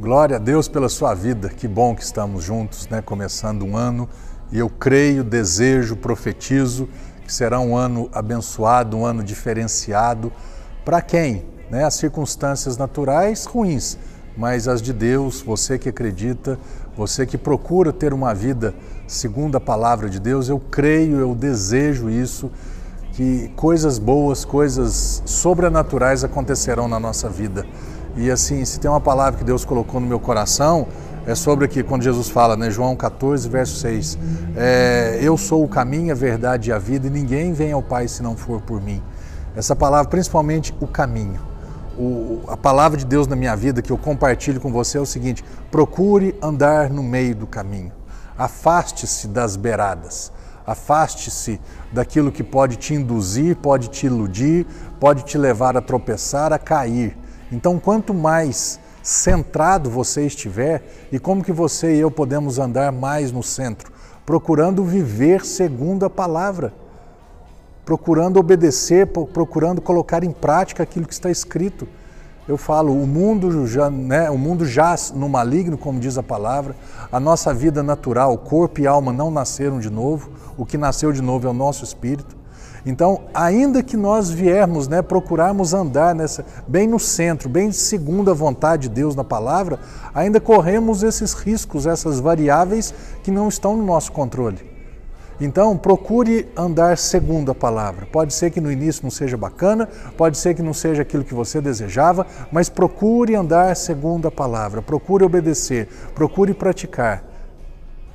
Glória a Deus pela sua vida. Que bom que estamos juntos, né? Começando um ano e eu creio, desejo, profetizo que será um ano abençoado, um ano diferenciado. Para quem? Né? As circunstâncias naturais ruins, mas as de Deus, você que acredita, você que procura ter uma vida segundo a palavra de Deus, eu creio, eu desejo isso, que coisas boas, coisas sobrenaturais acontecerão na nossa vida. E assim, se tem uma palavra que Deus colocou no meu coração, é sobre aqui, quando Jesus fala, né, João 14, verso 6, é, eu sou o caminho, a verdade e a vida, e ninguém vem ao Pai se não for por mim. Essa palavra, principalmente o caminho. O, a palavra de Deus na minha vida que eu compartilho com você é o seguinte: procure andar no meio do caminho. Afaste-se das beiradas. Afaste-se daquilo que pode te induzir, pode te iludir, pode te levar a tropeçar, a cair. Então, quanto mais centrado você estiver, e como que você e eu podemos andar mais no centro, procurando viver segundo a palavra, procurando obedecer, procurando colocar em prática aquilo que está escrito. Eu falo, o mundo já, né, o mundo no maligno, como diz a palavra. A nossa vida natural, corpo e alma não nasceram de novo. O que nasceu de novo é o nosso espírito. Então, ainda que nós viermos, né, procurarmos andar nessa bem no centro, bem segundo a vontade de Deus na palavra, ainda corremos esses riscos, essas variáveis que não estão no nosso controle. Então, procure andar segundo a palavra. Pode ser que no início não seja bacana, pode ser que não seja aquilo que você desejava, mas procure andar segundo a palavra, procure obedecer, procure praticar.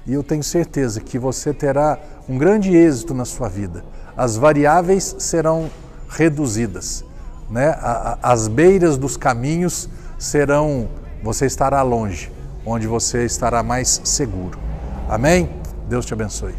E eu tenho certeza que você terá um grande êxito na sua vida as variáveis serão reduzidas, né? As beiras dos caminhos serão, você estará longe, onde você estará mais seguro. Amém? Deus te abençoe.